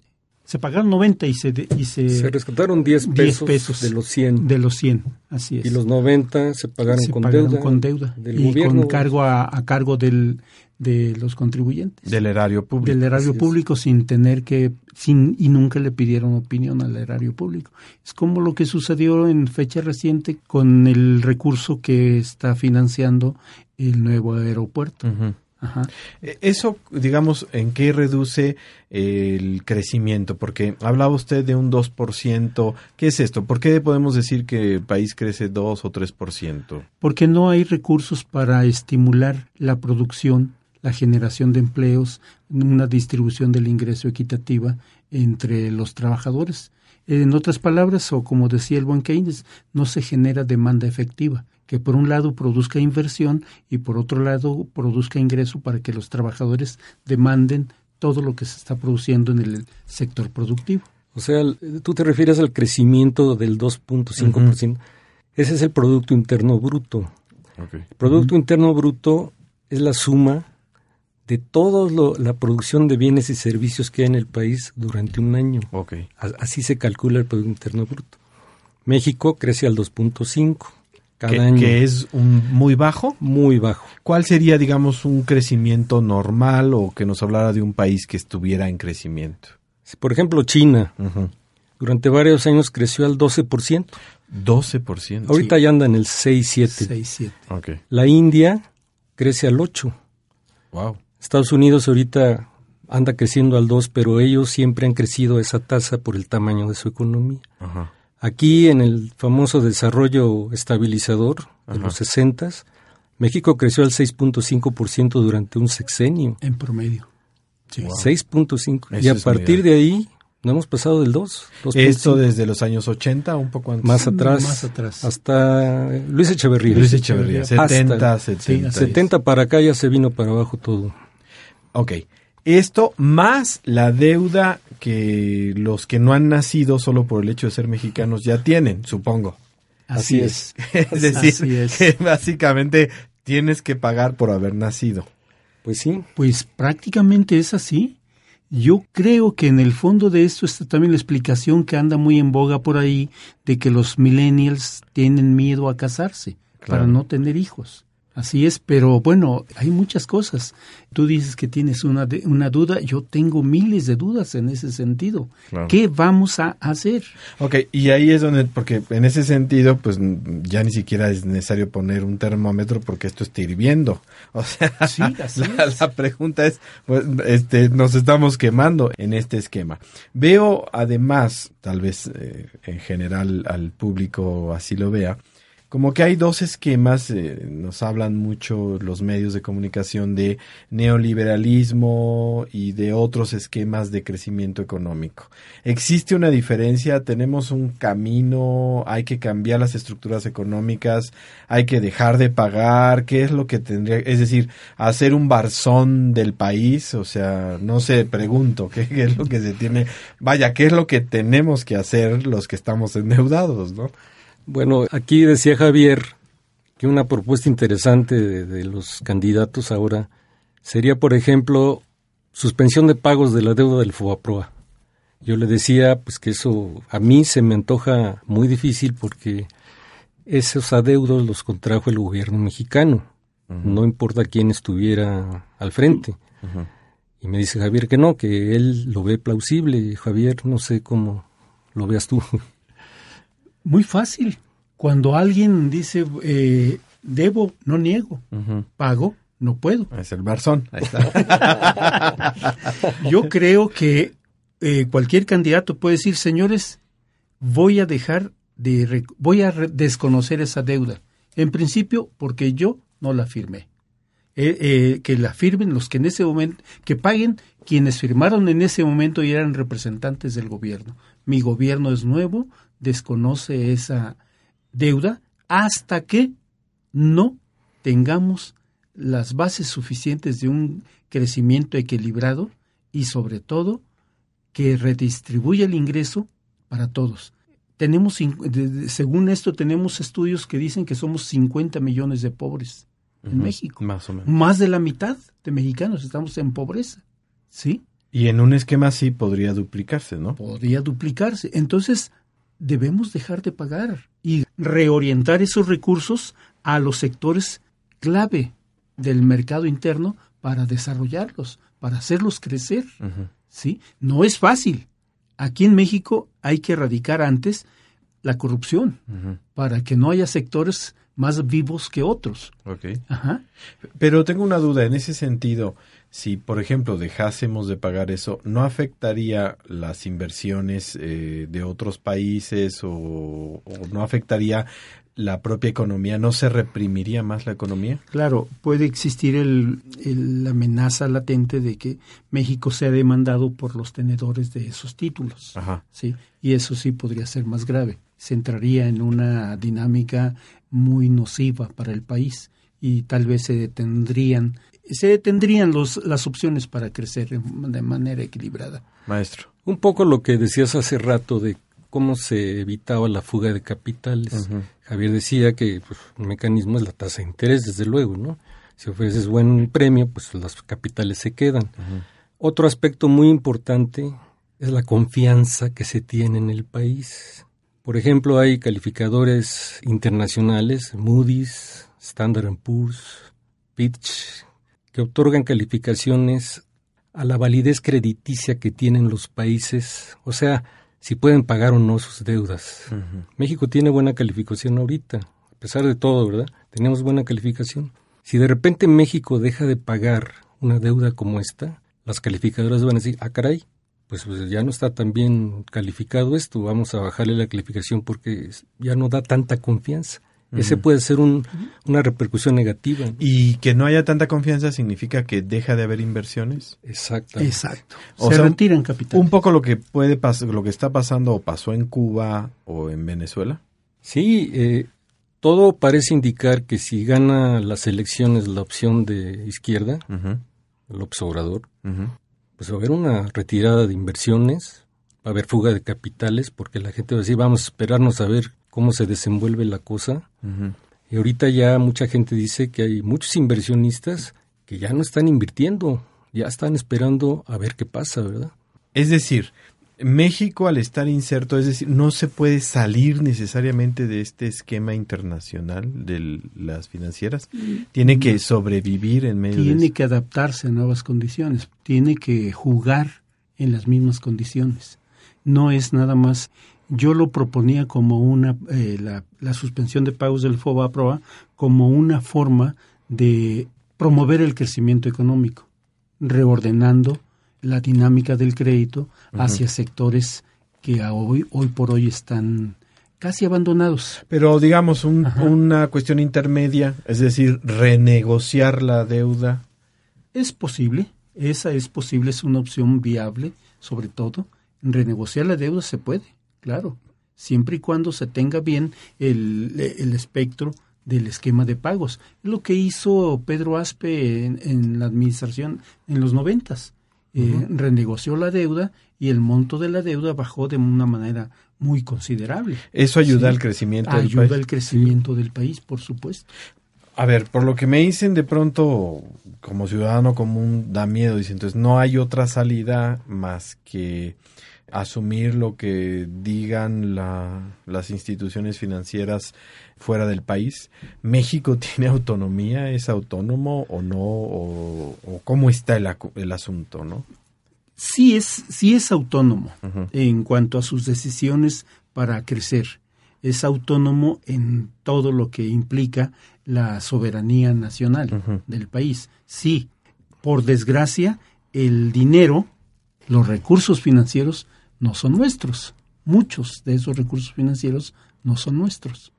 Se pagaron 90 y se... Y se, se rescataron 10 pesos, pesos, de los 100. De los 100, así es. Y los 90 se pagaron, se con, pagaron deuda con deuda. Del y gobierno. con cargo a, a, cargo del, de los contribuyentes. Del erario público. Del erario así público es. sin tener que... sin Y nunca le pidieron opinión al erario público. Es como lo que sucedió en fecha reciente con el recurso que está financiando el nuevo aeropuerto. Uh -huh. Ajá. Eso, digamos, ¿en qué reduce el crecimiento? Porque hablaba usted de un 2%. ¿Qué es esto? ¿Por qué podemos decir que el país crece 2 o 3%? Porque no hay recursos para estimular la producción, la generación de empleos, una distribución del ingreso equitativa entre los trabajadores. En otras palabras, o como decía el buen Keynes, no se genera demanda efectiva que por un lado produzca inversión y por otro lado produzca ingreso para que los trabajadores demanden todo lo que se está produciendo en el sector productivo. O sea, tú te refieres al crecimiento del 2.5%. Uh -huh. Ese es el Producto Interno Bruto. Okay. El Producto uh -huh. Interno Bruto es la suma de toda la producción de bienes y servicios que hay en el país durante un año. Okay. Así se calcula el Producto Interno Bruto. México crece al 2.5 cada que, año. que es un muy bajo. Muy bajo. ¿Cuál sería, digamos, un crecimiento normal o que nos hablara de un país que estuviera en crecimiento? Por ejemplo, China. Uh -huh. Durante varios años creció al 12%. 12%. Ahorita sí. ya anda en el 6-7. 6-7. Okay. La India crece al 8%. Wow. Estados Unidos ahorita anda creciendo al 2%, pero ellos siempre han crecido a esa tasa por el tamaño de su economía. -huh. Aquí en el famoso desarrollo estabilizador de Ajá. los 60, México creció al 6.5% durante un sexenio. En promedio. Sí. Wow. 6.5. Y a partir de ahí no hemos pasado del 2. 2 Esto 5. desde los años 80, un poco antes. Más atrás. Más atrás. Hasta Luis Echeverría. Luis Echeverría. 70, hasta, 70. Sí, 70 para acá ya se vino para abajo todo. Ok. Esto más la deuda que los que no han nacido solo por el hecho de ser mexicanos ya tienen, supongo. Así, Así es. es. es decir, Así es. que básicamente tienes que pagar por haber nacido. Pues sí. Pues prácticamente es así. Yo creo que en el fondo de esto está también la explicación que anda muy en boga por ahí de que los millennials tienen miedo a casarse claro. para no tener hijos. Así es, pero bueno, hay muchas cosas. Tú dices que tienes una, de, una duda, yo tengo miles de dudas en ese sentido. Claro. ¿Qué vamos a hacer? Ok, y ahí es donde, porque en ese sentido, pues ya ni siquiera es necesario poner un termómetro porque esto está hirviendo. O sea, sí, la, pregunta es, pues, este, nos estamos quemando en este esquema. Veo además, tal vez eh, en general al público así lo vea, como que hay dos esquemas, eh, nos hablan mucho los medios de comunicación de neoliberalismo y de otros esquemas de crecimiento económico. ¿Existe una diferencia? ¿Tenemos un camino? ¿Hay que cambiar las estructuras económicas? ¿Hay que dejar de pagar? ¿Qué es lo que tendría? Es decir, hacer un barzón del país, o sea, no sé, pregunto, ¿qué, qué es lo que se tiene? Vaya, ¿qué es lo que tenemos que hacer los que estamos endeudados, no? Bueno, aquí decía Javier que una propuesta interesante de, de, los candidatos ahora sería, por ejemplo, suspensión de pagos de la deuda del FOBAPROA. Yo le decía pues que eso a mí se me antoja muy difícil porque esos adeudos los contrajo el gobierno mexicano, uh -huh. no importa quién estuviera al frente. Uh -huh. Y me dice Javier que no, que él lo ve plausible. Javier, no sé cómo lo veas tú. Muy fácil. Cuando alguien dice, eh, debo, no niego. Uh -huh. Pago, no puedo. Es el barzón. Ahí está. Yo creo que eh, cualquier candidato puede decir, señores, voy a dejar de, voy a desconocer esa deuda. En principio, porque yo no la firmé. Eh, eh, que la firmen los que en ese momento, que paguen quienes firmaron en ese momento y eran representantes del gobierno. Mi gobierno es nuevo, desconoce esa deuda hasta que no tengamos las bases suficientes de un crecimiento equilibrado y sobre todo que redistribuya el ingreso para todos. Tenemos, según esto, tenemos estudios que dicen que somos 50 millones de pobres en uh -huh, México. Más o menos. Más de la mitad de mexicanos estamos en pobreza. ¿Sí? Y en un esquema así podría duplicarse, ¿no? Podría duplicarse. Entonces, debemos dejar de pagar y reorientar esos recursos a los sectores clave del mercado interno para desarrollarlos, para hacerlos crecer. ¿sí? No es fácil. Aquí en México hay que erradicar antes la corrupción para que no haya sectores más vivos que otros. Okay. Pero tengo una duda en ese sentido. Si, por ejemplo, dejásemos de pagar eso, ¿no afectaría las inversiones eh, de otros países o, o, no afectaría la propia economía? ¿No se reprimiría más la economía? Claro, puede existir el, la amenaza latente de que México sea demandado por los tenedores de esos títulos. Ajá. Sí, y eso sí podría ser más grave. Se entraría en una dinámica muy nociva para el país y tal vez se detendrían se detendrían los, las opciones para crecer de manera equilibrada. Maestro. Un poco lo que decías hace rato de cómo se evitaba la fuga de capitales. Javier decía que pues, un mecanismo es la tasa de interés, desde luego, ¿no? Si ofreces buen premio, pues los capitales se quedan. Otro aspecto muy importante es la confianza que se tiene en el país. Por ejemplo, hay calificadores internacionales, Moody's, Standard Poor's, Fitch, que otorgan calificaciones a la validez crediticia que tienen los países, o sea, si pueden pagar o no sus deudas. México tiene buena calificación ahorita, a pesar de todo, ¿verdad? Tenemos buena calificación. Si de repente México deja de pagar una deuda como esta, las calificadoras van a decir, ah, caray, pues, pues, ya no está tan bien calificado esto, vamos a bajarle la calificación porque ya no da tanta confianza. Ese puede ser un, una repercusión negativa. Y que no haya tanta confianza significa que deja de haber inversiones. Exacto. Exacto. O Se retiran capital. Un poco lo que puede pasar, lo que está pasando o pasó en Cuba o en Venezuela. Sí, eh, todo parece indicar que si gana las elecciones la opción de izquierda, el observador, pues va a haber una retirada de inversiones, va a haber fuga de capitales, porque la gente va a decir, vamos a esperarnos a ver cómo se desenvuelve la cosa. Y ahorita ya mucha gente dice que hay muchos inversionistas que ya no están invirtiendo, ya están esperando a ver qué pasa, ¿verdad? Es decir, México al estar inserto, es decir, no se puede salir necesariamente de este esquema internacional de las financieras, tiene que sobrevivir en medio tiene de que adaptarse a nuevas condiciones, tiene que jugar en las mismas condiciones. No es nada más yo lo proponía como una, eh, la, la, suspensión de pagos del FOBA-PROA como una forma de promover el crecimiento económico, reordenando la dinámica del crédito hacia sectores que hoy, hoy por hoy están casi abandonados. Pero digamos una cuestión intermedia, es decir, renegociar la deuda. Es posible, esa es posible, es una opción viable, sobre todo. Renegociar la deuda se puede claro, siempre y cuando se tenga bien el, espectro del esquema de pagos. Es lo que hizo Pedro Aspe en, la administración en los noventas. Eh, renegoció la deuda y el monto de la deuda bajó de una manera muy considerable. Eso ayuda al crecimiento del país. Ayuda al crecimiento del país, por supuesto. A ver, por lo que me dicen de pronto, como ciudadano común, da miedo. Dice, entonces no hay otra salida más que asumir lo que digan las instituciones financieras fuera del país. ¿México tiene autonomía? ¿Es autónomo o no? ¿O, cómo está el, el, asunto? no? Sí es, sí es autónomo en cuanto a sus decisiones para crecer. Es autónomo en todo lo que implica la soberanía nacional del país. Sí, por desgracia, el dinero, los recursos financieros no son nuestros. Muchos de esos recursos financieros no son nuestros.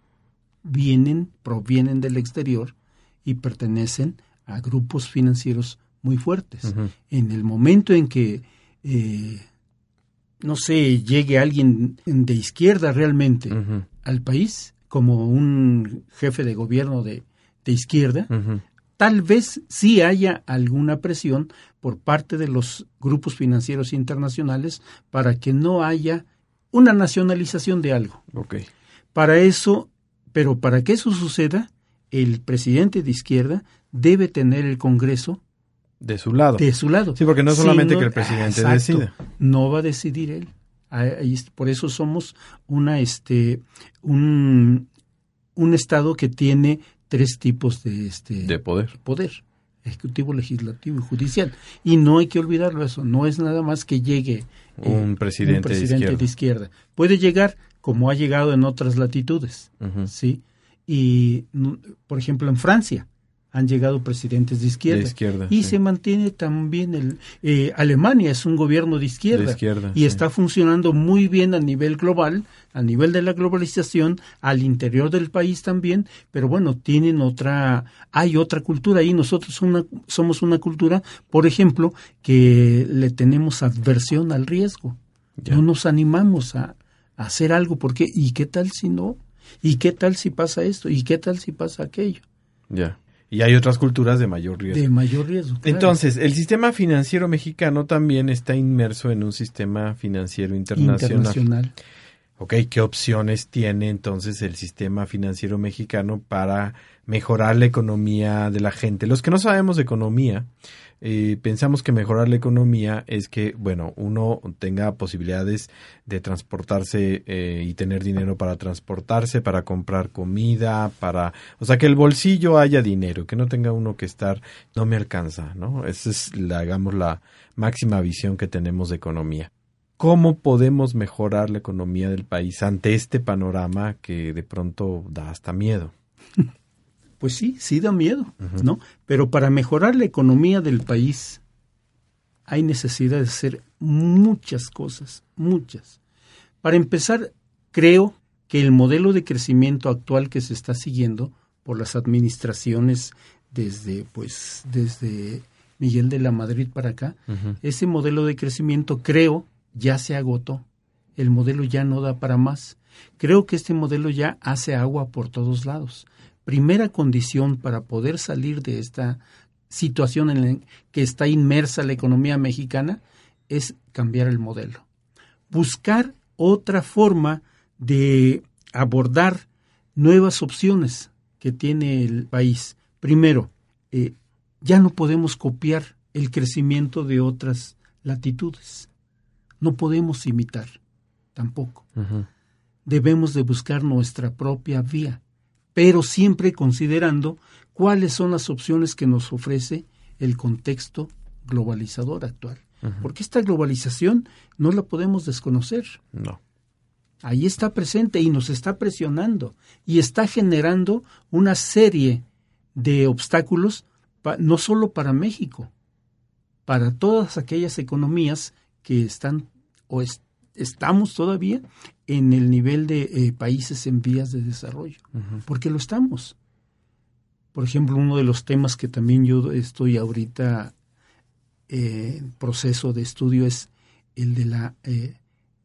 Vienen, provienen del exterior y pertenecen a grupos financieros muy fuertes. En el momento en que, eh, no sé, llegue alguien de izquierda realmente al país, como un jefe de gobierno de, de izquierda, tal vez sí haya alguna presión por parte de los grupos financieros internacionales para que no haya una nacionalización de algo. Okay. Para eso, pero para que eso suceda, el presidente de izquierda debe tener el Congreso de su lado. De su lado. Sí, porque no solamente que el presidente decida. No va a decidir él. Por eso somos una, este, un, un estado que tiene tres tipos de, este, de poder. poder ejecutivo, legislativo y judicial. Y no hay que olvidarlo eso, no es nada más que llegue eh, un presidente, de, izquierda. Puede llegar como ha llegado en otras latitudes, ¿sí? Y, por ejemplo, en Francia, han llegado presidentes de izquierda, y se mantiene también el eh, Alemania es un gobierno de izquierda, y está funcionando muy bien a nivel global a nivel de la globalización al interior del país también pero bueno tienen otra hay otra cultura y nosotros somos una cultura por ejemplo que le tenemos adversión al riesgo. No nos animamos a, a hacer algo porque y qué tal si no y qué tal si pasa esto y qué tal si pasa aquello ya y hay otras culturas de mayor riesgo. De mayor riesgo. Entonces, el sistema financiero mexicano también está inmerso en un sistema financiero internacional. internacional. Ok, ¿qué opciones tiene entonces el sistema financiero mexicano para mejorar la economía de la gente? Los que no sabemos de economía, eh, pensamos que mejorar la economía es que, bueno, uno tenga posibilidades de transportarse eh, y tener dinero para transportarse, para comprar comida, para, o sea, que el bolsillo haya dinero, que no tenga uno que estar, no me alcanza, ¿no? Esa es, la, máxima visión que tenemos de economía. ¿Cómo podemos mejorar la economía del país ante este panorama que de pronto da hasta miedo? pues sí, sí da miedo, ¿no? Pero para mejorar la economía del país hay necesidad de hacer muchas cosas, muchas. Para empezar, creo que el modelo de crecimiento actual que se está siguiendo por las administraciones desde pues desde Miguel de la Madrid para acá, ese modelo de crecimiento creo ya se agotó. El modelo ya no da para más. Creo que este modelo ya hace agua por todos lados primera condición para poder salir de esta situación en la que está inmersa la economía mexicana es cambiar el modelo. Buscar otra forma de abordar nuevas opciones que tiene el país. Primero, eh, ya no podemos copiar el crecimiento de otras latitudes. No podemos imitar tampoco. Debemos de buscar nuestra propia vía pero siempre considerando cuáles son las opciones que nos ofrece el contexto globalizador actual. Porque esta globalización no la podemos desconocer. No. Ahí está presente y nos está presionando y está generando una serie de obstáculos no solo para México, para todas aquellas economías que están o estamos todavía en el nivel de eh, países en vías de desarrollo, porque lo estamos. Por ejemplo, uno de los temas que también yo estoy ahorita eh, en proceso de estudio es el de la eh,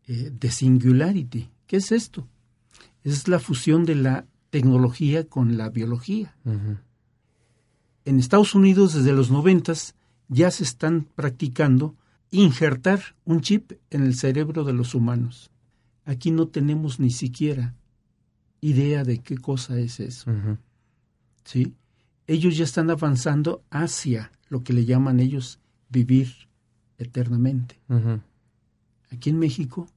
de singularity. ¿Qué es esto? Es la fusión de la tecnología con la biología. En Estados Unidos desde los noventas ya se están practicando injertar un chip en el cerebro de los humanos Aquí no tenemos ni siquiera idea de qué cosa es eso. ¿Sí? Ellos ya están avanzando hacia lo que le llaman ellos vivir eternamente. Aquí en México,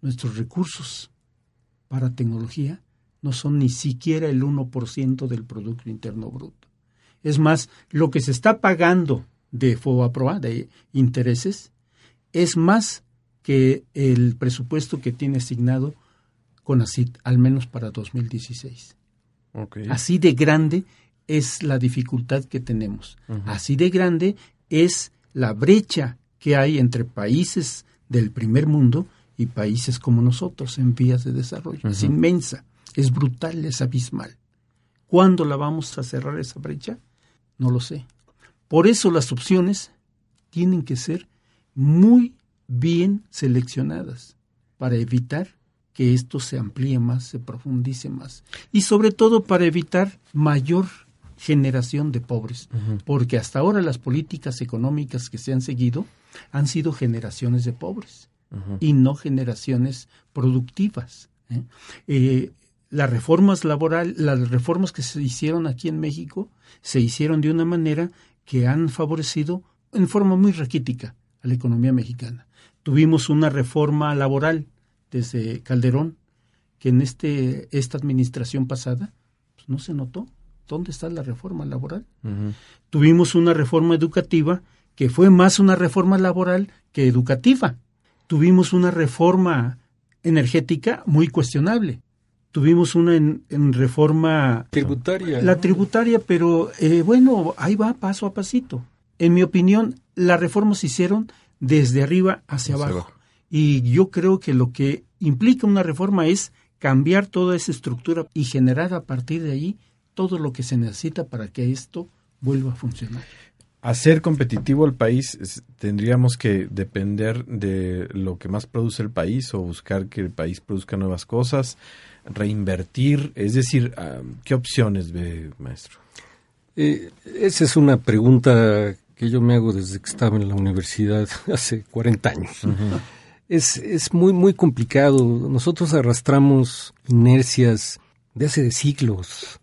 nuestros recursos para tecnología no son ni siquiera el 1% del Producto Interno Bruto. Es más, lo que se está pagando de FOBAPROA, de intereses, es más que el presupuesto que tiene asignado CONACIT, al menos para 2016. Así de grande es la dificultad que tenemos. Así de grande es la brecha que hay entre países del primer mundo y países como nosotros en vías de desarrollo. Es inmensa, es brutal, es abismal. ¿Cuándo la vamos a cerrar esa brecha? No lo sé. Por eso las opciones tienen que ser muy bien seleccionadas para evitar que esto se amplíe más, se profundice más. Y sobre todo para evitar mayor generación de pobres, porque hasta ahora las políticas económicas que se han seguido han sido generaciones de pobres y no generaciones productivas. ¿eh? Eh, las reformas laborales, las reformas que se hicieron aquí en México, se hicieron de una manera que han favorecido en forma muy raquítica a la economía mexicana. Tuvimos una reforma laboral desde Calderón, que en este, esta administración pasada pues, no se notó. ¿Dónde está la reforma laboral? Tuvimos una reforma educativa que fue más una reforma laboral que educativa. Tuvimos una reforma energética muy cuestionable. Tuvimos una en, reforma tributaria. La tributaria, pero eh, bueno, ahí va paso a pasito. En mi opinión, las reformas se hicieron desde arriba hacia, abajo. Y yo creo que lo que implica una reforma es cambiar toda esa estructura y generar a partir de ahí todo lo que se necesita para que esto vuelva a funcionar. Hacer competitivo el país tendríamos que depender de lo que más produce el país o buscar que el país produzca nuevas cosas, reinvertir, es decir, ah, ¿qué opciones ve, maestro? Eh, esa es una pregunta que yo me hago desde que estaba en la universidad hace 40 años. es, es muy, muy complicado. Nosotros arrastramos inercias de hace siglos.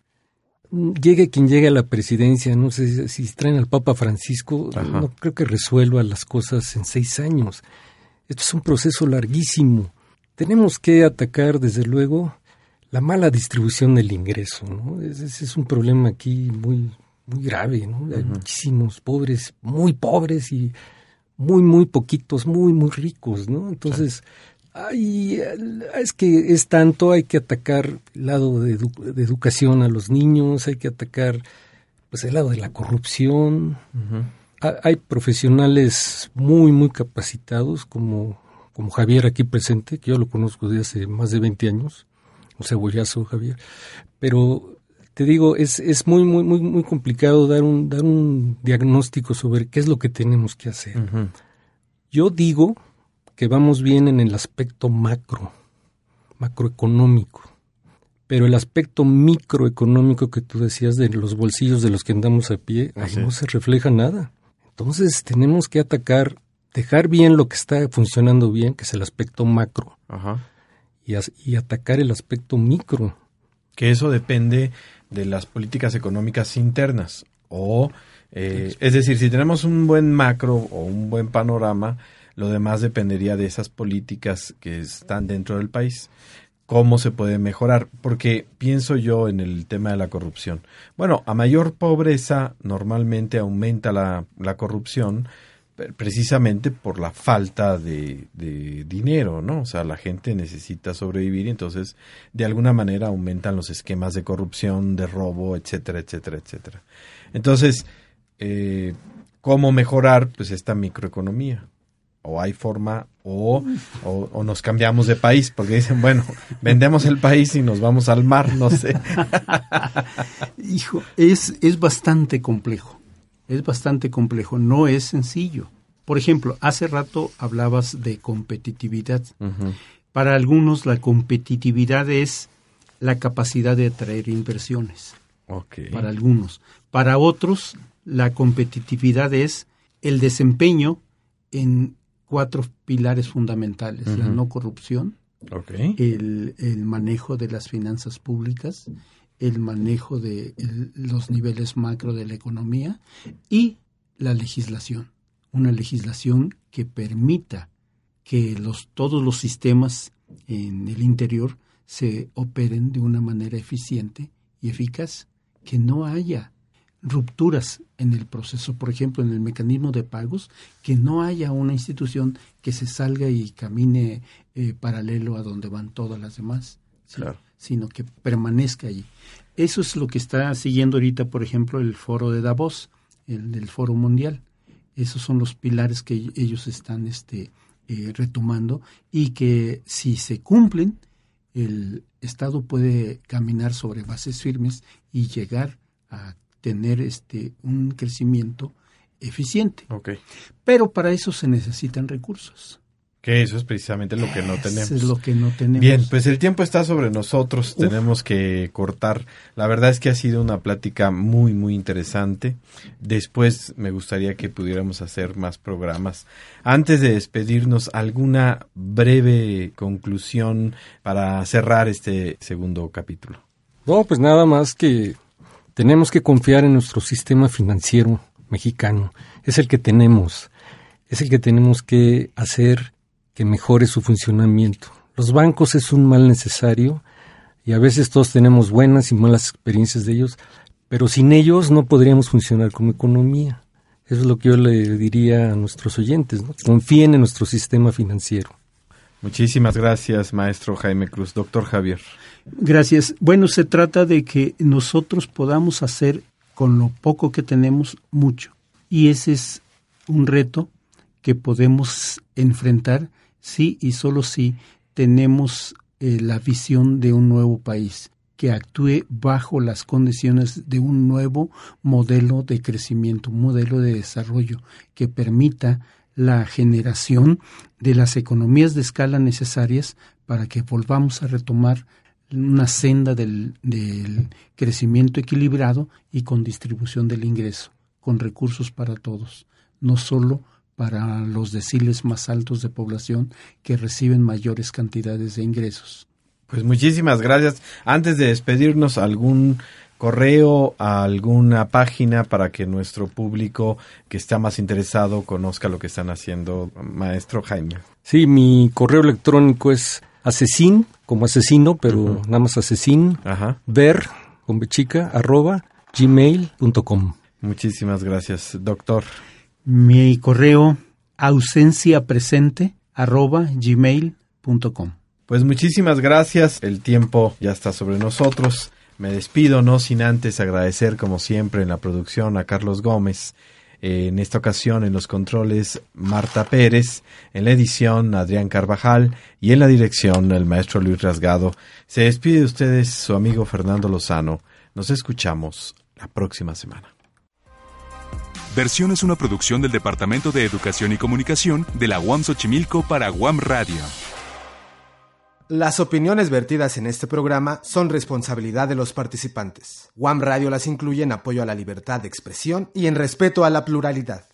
Llegue quien llegue a la presidencia, no sé si traen al Papa Francisco, no creo que resuelva las cosas en seis años. Esto es un proceso larguísimo. Tenemos que atacar, desde luego, la mala distribución del ingreso. ¿no? Ese es un problema aquí muy, muy grave. ¿no? Hay muchísimos pobres, muy pobres y muy, muy poquitos, muy, muy ricos, ¿no? Entonces, es que es tanto, hay que atacar el lado de, educación a los niños, hay que atacar pues el lado de la corrupción. Hay profesionales muy, muy capacitados, como, como Javier aquí presente, que yo lo conozco desde hace más de 20 años, un cebollazo, Javier. Pero te digo, es, es muy, muy, muy, muy complicado dar un, dar un diagnóstico sobre qué es lo que tenemos que hacer. Yo digo que vamos bien en el aspecto macro, macroeconómico, pero el aspecto microeconómico que tú decías de los bolsillos de los que andamos a pie, ahí no se refleja nada. Entonces tenemos que atacar, dejar bien lo que está funcionando bien, que es el aspecto macro, Y, y atacar el aspecto micro. Que eso depende de las políticas económicas internas. O, eh, es decir, si tenemos un buen macro o un buen panorama, lo demás dependería de esas políticas que están dentro del país. ¿Cómo se puede mejorar? Porque pienso yo en el tema de la corrupción. Bueno, a mayor pobreza normalmente aumenta la, la corrupción, precisamente por la falta de, dinero, ¿no? O sea, la gente necesita sobrevivir y entonces de alguna manera aumentan los esquemas de corrupción, de robo, etcétera, etcétera, etcétera. Entonces, eh, ¿cómo mejorar pues esta microeconomía? O hay forma o, o, nos cambiamos de país, porque dicen, bueno, vendemos el país y nos vamos al mar, no sé. Hijo, es, es bastante complejo es bastante complejo, no es sencillo. Por ejemplo, hace rato hablabas de competitividad. Para algunos la competitividad es la capacidad de atraer inversiones. Para algunos. Para otros, la competitividad es el desempeño en cuatro pilares fundamentales. La no corrupción, el, el, manejo de las finanzas públicas, el manejo de los niveles macro de la economía y la legislación. Una legislación que permita que los, todos los sistemas en el interior se operen de una manera eficiente y eficaz, que no haya rupturas en el proceso, por ejemplo, en el mecanismo de pagos, que no haya una institución que se salga y camine eh, paralelo a donde van todas las demás, sino que permanezca allí. Eso es lo que está siguiendo ahorita, por ejemplo, el foro de Davos, el del foro mundial. Esos son los pilares que ellos están este, eh, retomando y que si se cumplen, el Estado puede caminar sobre bases firmes y llegar a tener este un crecimiento eficiente. Okay. Pero para eso se necesitan recursos. Que eso es precisamente lo que no tenemos. es lo que no tenemos. Bien, pues el tiempo está sobre nosotros, tenemos que cortar. La verdad es que ha sido una plática muy, muy interesante. Después me gustaría que pudiéramos hacer más programas. Antes de despedirnos, ¿alguna breve conclusión para cerrar este segundo capítulo? No, pues nada más que tenemos que confiar en nuestro sistema financiero mexicano. Es el que tenemos. Es el que tenemos que hacer que mejore su funcionamiento. Los bancos es un mal necesario y a veces todos tenemos buenas y malas experiencias de ellos, pero sin ellos no podríamos funcionar como economía. Eso es lo que yo le diría a nuestros oyentes, confíen en nuestro sistema financiero. Muchísimas gracias, maestro Jaime Cruz. Doctor Javier. Gracias. Bueno, se trata de que nosotros podamos hacer con lo poco que tenemos mucho. Y ese es un reto que podemos enfrentar si y solo si tenemos eh, la visión de un nuevo país que actúe bajo las condiciones de un nuevo modelo de crecimiento, un modelo de desarrollo que permita la generación de las economías de escala necesarias para que volvamos a retomar una senda del, crecimiento equilibrado y con distribución del ingreso, con recursos para todos, no solo para los deciles más altos de población que reciben mayores cantidades de ingresos. Pues muchísimas gracias. Antes de despedirnos, algún correo a alguna página para que nuestro público que está más interesado conozca lo que están haciendo, maestro Jaime. Sí, mi correo electrónico es asesin, como asesino, pero nada más asesin, ver, con bechica, arroba, gmail.com. Muchísimas gracias, doctor. Mi correo ausencia presente, arroba. Pues muchísimas gracias. El tiempo ya está sobre nosotros. Me despido, no sin antes agradecer, como siempre, en la producción a Carlos Gómez. en esta ocasión en los controles Marta Pérez, en la edición Adrián Carvajal y en la dirección el maestro Luis Rasgado. Se despide de ustedes su amigo Fernando Lozano. Nos escuchamos la próxima semana. Versión es una producción del Departamento de Educación y Comunicación de la UAM Xochimilco para UAM Radio. Las opiniones vertidas en este programa son responsabilidad de los participantes. WAM Radio las incluye en apoyo a la libertad de expresión y en respeto a la pluralidad.